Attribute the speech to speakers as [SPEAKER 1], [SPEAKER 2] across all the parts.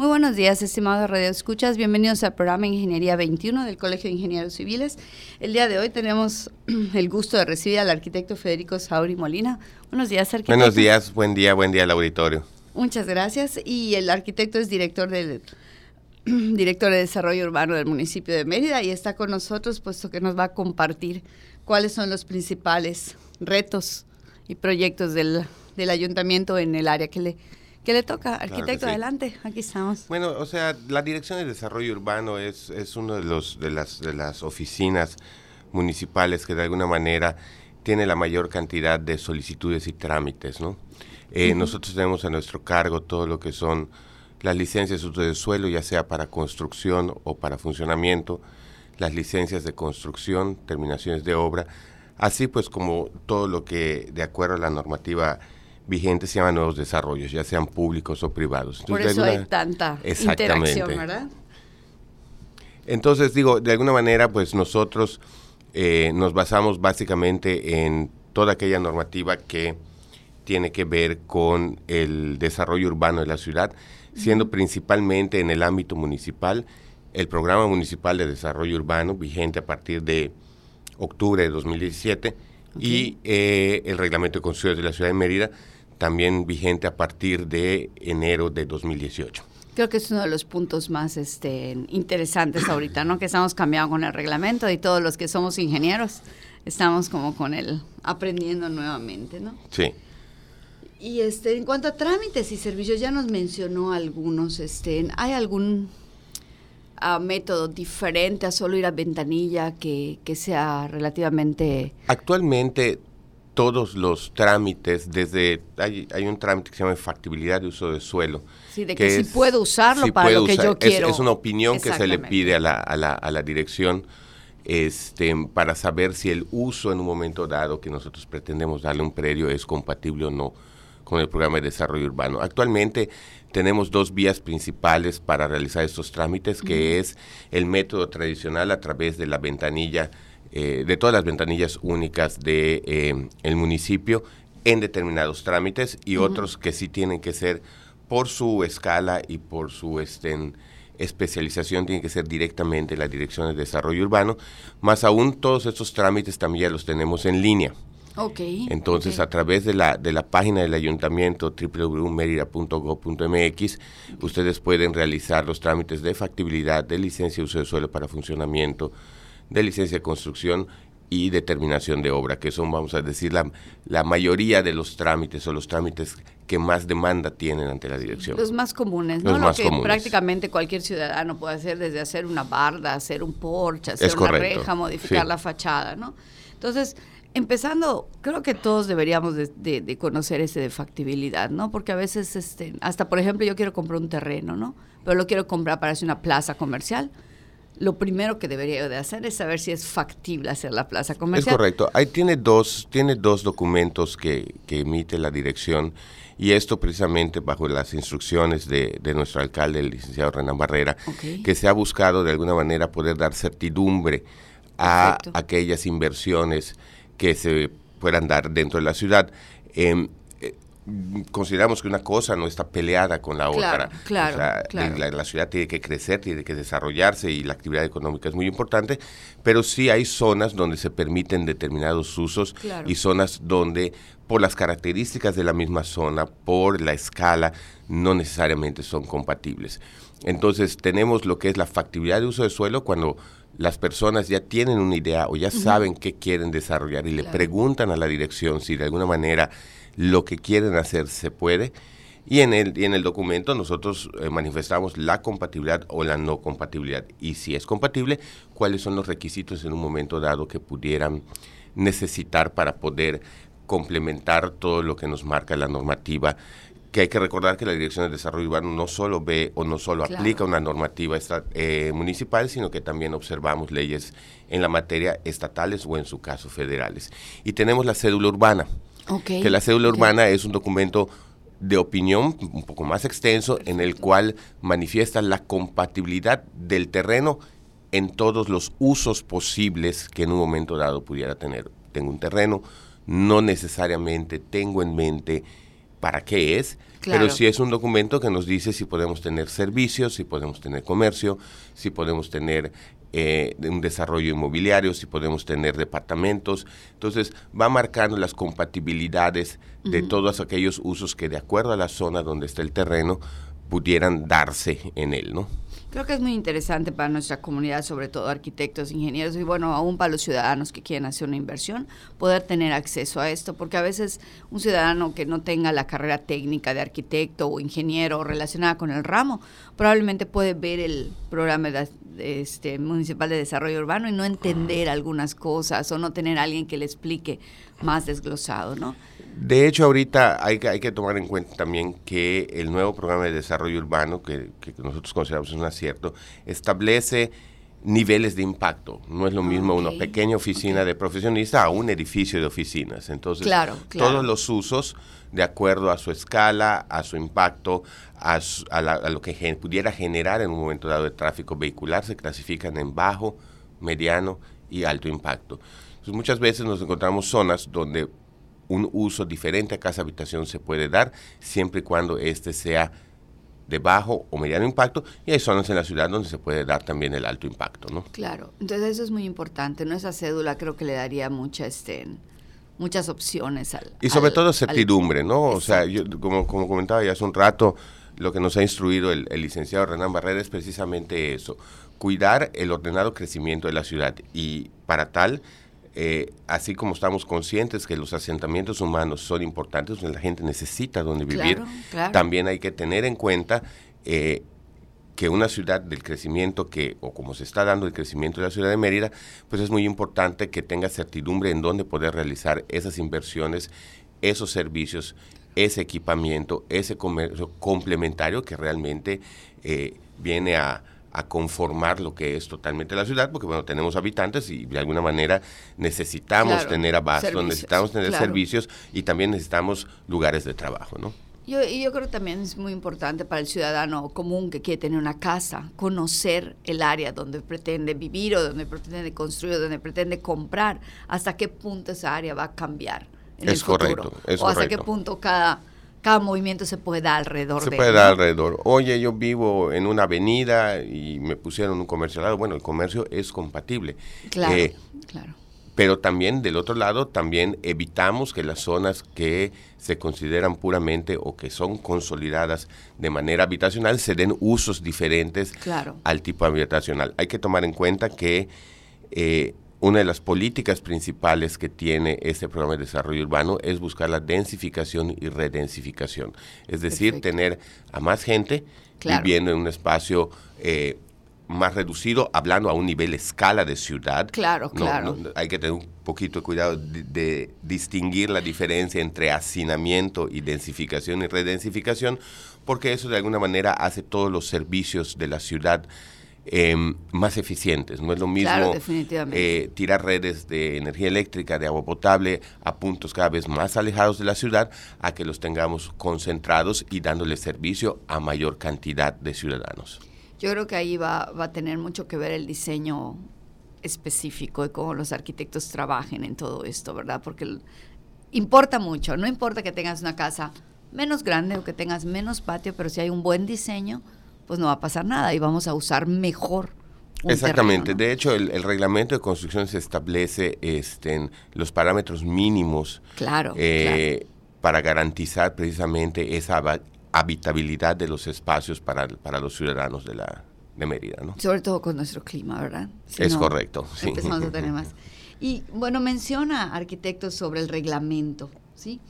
[SPEAKER 1] Muy buenos días, estimados Radio Escuchas. Bienvenidos al programa Ingeniería 21 del Colegio de Ingenieros Civiles. El día de hoy tenemos el gusto de recibir al arquitecto Federico Sauri Molina. Buenos días, arquitecto.
[SPEAKER 2] Buenos días, buen día, buen día al auditorio.
[SPEAKER 1] Muchas gracias. Y el arquitecto es director del director de Desarrollo Urbano del municipio de Mérida y está con nosotros puesto que nos va a compartir cuáles son los principales retos y proyectos del, del ayuntamiento en el área que le ¿Qué le toca? Arquitecto, adelante, aquí estamos.
[SPEAKER 2] Bueno, o sea, la Dirección de Desarrollo Urbano es, es uno de, los, de, las, de las oficinas municipales que de alguna manera tiene la mayor cantidad de solicitudes y trámites, ¿no? Eh, nosotros tenemos a nuestro cargo todo lo que son las licencias de uso de suelo, ya sea para construcción o para funcionamiento, las licencias de construcción, terminaciones de obra, así pues como todo lo que de acuerdo a la normativa vigente se llama nuevos desarrollos, ya sean públicos o privados.
[SPEAKER 1] Por eso hay tanta interacción, ¿verdad?
[SPEAKER 2] Entonces, digo, de alguna manera, pues nosotros eh, nos basamos básicamente en toda aquella normativa que tiene que ver con el desarrollo urbano de la ciudad, siendo principalmente en el ámbito municipal el Programa Municipal de Desarrollo Urbano, vigente a partir de octubre de 2017, y eh, el Reglamento de Construcción de la Ciudad de Mérida, también vigente a partir de enero de 2018.
[SPEAKER 1] Creo que es uno de los puntos más este, interesantes ahorita, ¿no? Que estamos cambiando con el reglamento y todos los que somos ingenieros estamos como con él aprendiendo nuevamente, ¿no?
[SPEAKER 2] Sí.
[SPEAKER 1] Y este, en cuanto a trámites y servicios, ya nos mencionó algunos, este, ¿hay algún ah, método diferente a solo ir a ventanilla que, que sea relativamente...
[SPEAKER 2] Actualmente todos los trámites, desde hay, hay, un trámite que se llama factibilidad de uso de suelo.
[SPEAKER 1] Sí, de que, si puedo usarlo para lo que yo quiero.
[SPEAKER 2] Es, una opinión que se le pide a la, a la, a la dirección este, para saber si el uso en un momento dado que nosotros pretendemos darle un predio es compatible o no con el programa de desarrollo urbano. Actualmente tenemos dos vías principales para realizar estos trámites, que es el método tradicional a través de la ventanilla eh, de todas las ventanillas únicas de eh, el municipio en determinados trámites y otros que sí tienen que ser por su escala y por su este, especialización tienen que ser directamente la Dirección de Desarrollo Urbano, más aún todos estos trámites también ya los tenemos en línea.
[SPEAKER 1] Okay,
[SPEAKER 2] Entonces, a través de la, de la página del ayuntamiento www.merida.gov.mx, ustedes pueden realizar los trámites de factibilidad, de licencia de uso de suelo para funcionamiento, de licencia de construcción y determinación de obra, que son, vamos a decir, la, la mayoría de los trámites o los trámites que más demanda tienen ante la dirección.
[SPEAKER 1] Los más comunes, ¿no? Lo que prácticamente cualquier ciudadano puede hacer, desde hacer una barda, hacer un porche, hacer una reja, modificar la fachada, ¿no? Entonces, empezando, creo que todos deberíamos de, de, conocer ese de factibilidad, ¿no? Porque a veces, este, hasta por ejemplo, yo quiero comprar un terreno, ¿no? Pero lo quiero comprar para hacer una plaza comercial lo primero que debería de hacer es saber si es factible hacer la plaza comercial.
[SPEAKER 2] Es correcto. Ahí tiene dos, tiene dos documentos que, que emite la dirección y esto precisamente bajo las instrucciones de, de nuestro alcalde, el licenciado Renan Barrera, que se ha buscado de alguna manera poder dar certidumbre a aquellas inversiones que se puedan dar dentro de la ciudad. Eh, consideramos que una cosa no está peleada con la otra.
[SPEAKER 1] Claro,
[SPEAKER 2] La, ciudad tiene que crecer, tiene que desarrollarse y la actividad económica es muy importante, pero sí hay zonas donde se permiten determinados usos y zonas donde por las características de la misma zona, por la escala, no necesariamente son compatibles. Entonces tenemos lo que es la factibilidad de uso de suelo cuando las personas ya tienen una idea o ya saben qué quieren desarrollar y le preguntan a la dirección si de alguna manera lo que quieren hacer se puede. Y en el, y en el documento nosotros eh, manifestamos la compatibilidad o la no compatibilidad. Y si es compatible, cuáles son los requisitos en un momento dado que pudieran necesitar para poder complementar todo lo que nos marca la normativa que hay que recordar que la Dirección de Desarrollo Urbano no solo ve o no solo aplica una normativa eh, municipal, sino que también observamos leyes en la materia estatales o en su caso federales. Y tenemos la cédula urbana, que la cédula urbana es un documento de opinión un poco más extenso en el cual manifiesta la compatibilidad del terreno en todos los usos posibles que en un momento dado pudiera tener. Tengo un terreno, no necesariamente tengo en mente para qué es, pero sí es un documento que nos dice si podemos tener servicios, si podemos tener comercio, si podemos tener eh, un desarrollo inmobiliario, si podemos tener departamentos. Entonces va marcando las compatibilidades de todos aquellos usos que de acuerdo a la zona donde está el terreno pudieran darse en él, ¿no?
[SPEAKER 1] Creo que es muy interesante para nuestra comunidad, sobre todo arquitectos, ingenieros y bueno, aún para los ciudadanos que quieren hacer una inversión, poder tener acceso a esto, porque a veces un ciudadano que no tenga la carrera técnica de arquitecto o ingeniero relacionada con el ramo, probablemente puede ver el programa de, este, municipal de desarrollo urbano y no entender algunas cosas o no tener a alguien que le explique más desglosado, ¿no?
[SPEAKER 2] De hecho, ahorita hay que, hay que tomar en cuenta también que el nuevo programa de desarrollo urbano, que, nosotros consideramos un acierto, establece niveles de impacto. No es lo mismo una pequeña oficina de profesionista a un edificio de oficinas. Entonces, todos los usos, de acuerdo a su escala, a su impacto, a, lo que pudiera generar en un momento dado de tráfico vehicular, se clasifican en bajo, mediano y alto impacto. Entonces, muchas veces nos encontramos zonas donde un uso diferente a casa habitación se puede dar siempre y cuando éste sea de bajo o mediano impacto y hay zonas en la ciudad donde se puede dar también el alto impacto, ¿no?
[SPEAKER 1] Claro, entonces eso es muy importante, ¿no? Esa cédula creo que le daría mucha, este, muchas opciones al...
[SPEAKER 2] Y sobre todo certidumbre, ¿no? O sea, yo, como, como comentaba ya hace un rato, lo que nos ha instruido el, el licenciado Renan Barrera es precisamente eso, cuidar el ordenado crecimiento de la ciudad y para tal eh, así como estamos conscientes que los asentamientos humanos son importantes, la gente necesita donde vivir, también hay que tener en cuenta eh, que una ciudad del crecimiento que, o como se está dando el crecimiento de la ciudad de Mérida, pues es muy importante que tenga certidumbre en dónde poder realizar esas inversiones, esos servicios, ese equipamiento, ese comercio complementario que realmente eh, viene a, a conformar lo que es totalmente la ciudad, porque bueno, tenemos habitantes y de alguna manera necesitamos tener abasto, necesitamos tener servicios y también necesitamos lugares de trabajo, ¿no?
[SPEAKER 1] Yo, y yo creo que también es muy importante para el ciudadano común que quiere tener una casa, conocer el área donde pretende vivir o donde pretende construir o donde pretende comprar, hasta qué punto esa área va a cambiar en es el futuro. o hasta qué punto cada cada movimiento se puede dar alrededor
[SPEAKER 2] se puede dar alrededor. Oye, yo vivo en una avenida y me pusieron un comercio al lado. Bueno, el comercio es compatible.
[SPEAKER 1] Claro, eh, claro.
[SPEAKER 2] Pero también, del otro lado, también evitamos que las zonas que se consideran puramente o que son consolidadas de manera habitacional se den usos diferentes al tipo habitacional. Hay que tomar en cuenta que eh, una de las políticas principales que tiene este programa de desarrollo urbano es buscar la densificación y redensificación. Es decir, tener a más gente viviendo en un espacio eh, más reducido, hablando a un nivel escala de ciudad.
[SPEAKER 1] Claro, claro.
[SPEAKER 2] hay que tener un poquito de cuidado de, distinguir la diferencia entre hacinamiento y densificación y redensificación, porque eso de alguna manera hace todos los servicios de la ciudad Em, más eficientes. No es lo mismo eh, tirar redes de energía eléctrica, de agua potable a puntos cada vez más alejados de la ciudad, a que los tengamos concentrados y dándole servicio a mayor cantidad de ciudadanos.
[SPEAKER 1] Yo creo que ahí va, va a tener mucho que ver el diseño específico de cómo los arquitectos trabajen en todo esto, ¿verdad? Porque importa mucho, no importa que tengas una casa menos grande o que tengas menos patio, pero si hay un buen diseño, pues no va a pasar nada y vamos a usar mejor.
[SPEAKER 2] Exactamente. De hecho, el, reglamento de construcción se establece este, los parámetros mínimos
[SPEAKER 1] claro,
[SPEAKER 2] eh, para garantizar precisamente esa habitabilidad de los espacios para, para los ciudadanos de la de Mérida, ¿no?
[SPEAKER 1] Sobre todo con nuestro clima, ¿verdad?
[SPEAKER 2] es correcto. Sí.
[SPEAKER 1] Empezamos a tener más. Y bueno, menciona arquitectos sobre el reglamento, ¿sí?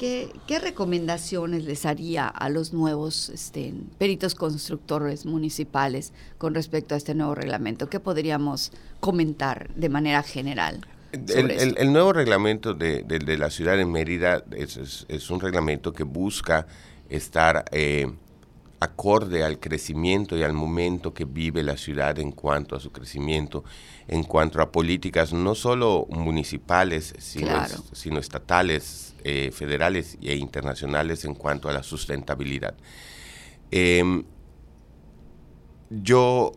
[SPEAKER 1] ¿Qué, recomendaciones les haría a los nuevos este, peritos constructores municipales con respecto a este nuevo reglamento? ¿Qué podríamos comentar de manera general?
[SPEAKER 2] El, nuevo reglamento de, la ciudad de Mérida es, un reglamento que busca estar eh, acorde al crecimiento y al momento que vive la ciudad en cuanto a su crecimiento, en cuanto a políticas no solo municipales, sino, sino estatales, eh, federales e internacionales en cuanto a la sustentabilidad. Em, yo,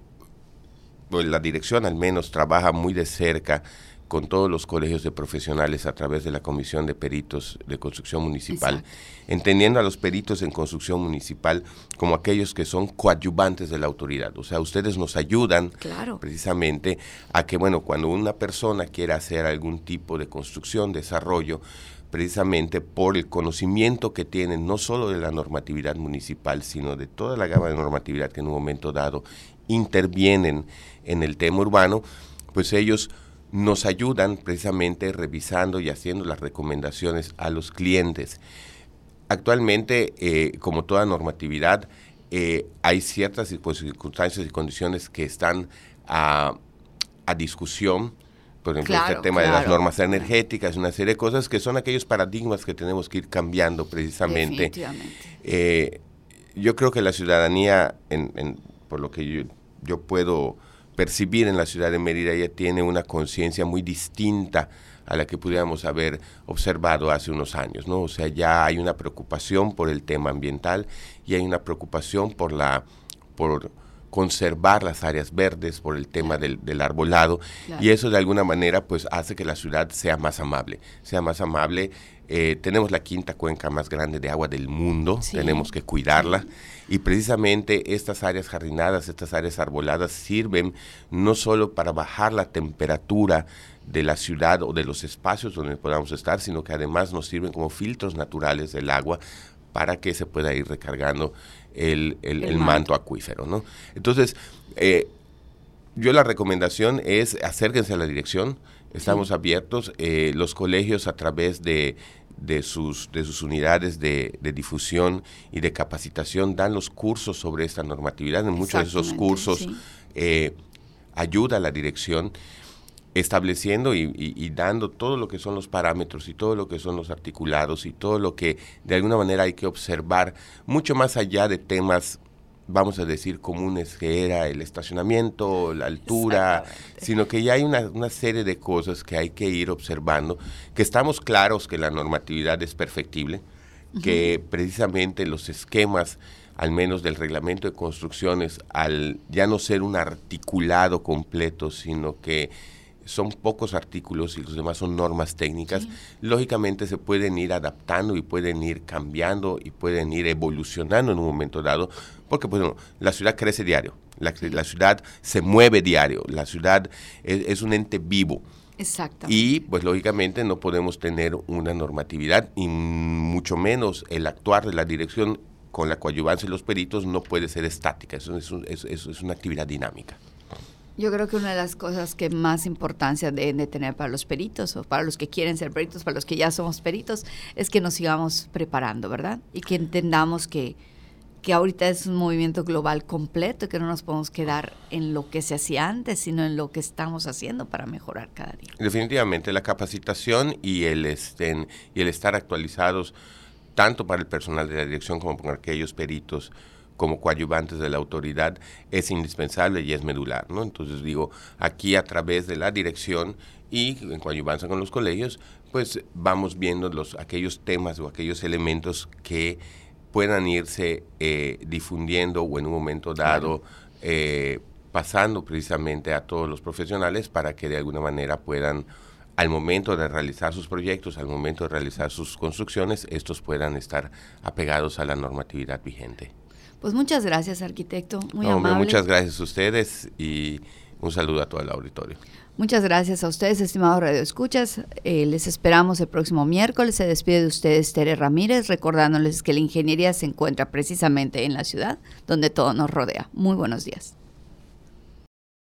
[SPEAKER 2] pues, la dirección al menos, trabaja muy de cerca con todos los colegios de profesionales a través de la Comisión de Peritos de Construcción Municipal, entendiendo a los peritos en construcción municipal como aquellos que son coadyuvantes de la autoridad. O sea, ustedes nos ayudan precisamente a que, bueno, cuando una persona quiera hacer algún tipo de construcción, desarrollo, precisamente por el conocimiento que tienen no solo de la normatividad municipal, sino de toda la gama de normatividad que en un momento dado intervienen en el tema urbano, pues ellos nos ayudan precisamente revisando y haciendo las recomendaciones a los clientes. Actualmente, eh, como toda normatividad, eh, hay ciertas circunstancias y condiciones que están a, discusión, por ejemplo, este tema de las normas energéticas, una serie de cosas que son aquellos paradigmas que tenemos que ir cambiando precisamente. Eh, yo creo que la ciudadanía, en, por lo que yo, yo puedo percibir en la ciudad de Mérida, ya tiene una conciencia muy distinta a la que pudiéramos haber observado hace unos años, ¿no? O sea, ya hay una preocupación por el tema ambiental y hay una preocupación por la por conservar las áreas verdes por el tema del, arbolado y eso de alguna manera pues hace que la ciudad sea más amable, sea más amable. Eh, tenemos la quinta cuenca más grande de agua del mundo, tenemos que cuidarla. Y precisamente estas áreas jardinadas, estas áreas arboladas sirven no solo para bajar la temperatura de la ciudad o de los espacios donde podamos estar, sino que además nos sirven como filtros naturales del agua para que se pueda ir recargando el, manto. acuífero. ¿no? Entonces, eh, yo la recomendación es acérquense a la dirección, estamos abiertos, eh, los colegios a través de, de, sus, de sus unidades de, difusión y de capacitación dan los cursos sobre esta normatividad, en muchos de esos cursos eh, ayuda a la dirección estableciendo y, dando todo lo que son los parámetros y todo lo que son los articulados y todo lo que de alguna manera hay que observar, mucho más allá de temas, vamos a decir, comunes que era el estacionamiento, la altura, sino que ya hay una, una, serie de cosas que hay que ir observando, que estamos claros que la normatividad es perfectible, que precisamente los esquemas al menos del reglamento de construcciones, al ya no ser un articulado completo, sino que son pocos artículos y los demás son normas técnicas, lógicamente se pueden ir adaptando y pueden ir cambiando y pueden ir evolucionando en un momento dado, porque pues, la ciudad crece diario, la, ciudad se mueve diario, la ciudad es, un ente vivo.
[SPEAKER 1] Exacto.
[SPEAKER 2] Y pues lógicamente no podemos tener una normatividad y mucho menos el actuar de la dirección con la coadyuvancia de los peritos no puede ser estática, eso es una actividad dinámica.
[SPEAKER 1] Yo creo que una de las cosas que más importancia deben de tener para los peritos o para los que quieren ser peritos, para los que ya somos peritos, es que nos sigamos preparando, ¿verdad? Y que entendamos que, que ahorita es un movimiento global completo y que no nos podemos quedar en lo que se hacía antes, sino en lo que estamos haciendo para mejorar cada día.
[SPEAKER 2] Definitivamente, la capacitación y el, estén, y el estar actualizados, tanto para el personal de la dirección como para aquellos peritos, como coadyuvantes de la autoridad es indispensable y es medular, ¿no? Entonces digo, aquí a través de la dirección y en coadyuvancia con los colegios, pues vamos viendo los, aquellos temas o aquellos elementos que puedan irse eh, difundiendo o en un momento dado eh, pasando precisamente a todos los profesionales para que de alguna manera puedan al momento de realizar sus proyectos, al momento de realizar sus construcciones, estos puedan estar apegados a la normatividad vigente.
[SPEAKER 1] Pues muchas gracias, arquitecto. Muy amable.
[SPEAKER 2] Muchas gracias a ustedes y un saludo a todo el auditorio.
[SPEAKER 1] Muchas gracias a ustedes, estimados radioescuchas. Eh, les esperamos el próximo miércoles. Se despide de ustedes Tere Ramírez, recordándoles que la ingeniería se encuentra precisamente en la ciudad donde todo nos rodea. Muy buenos días.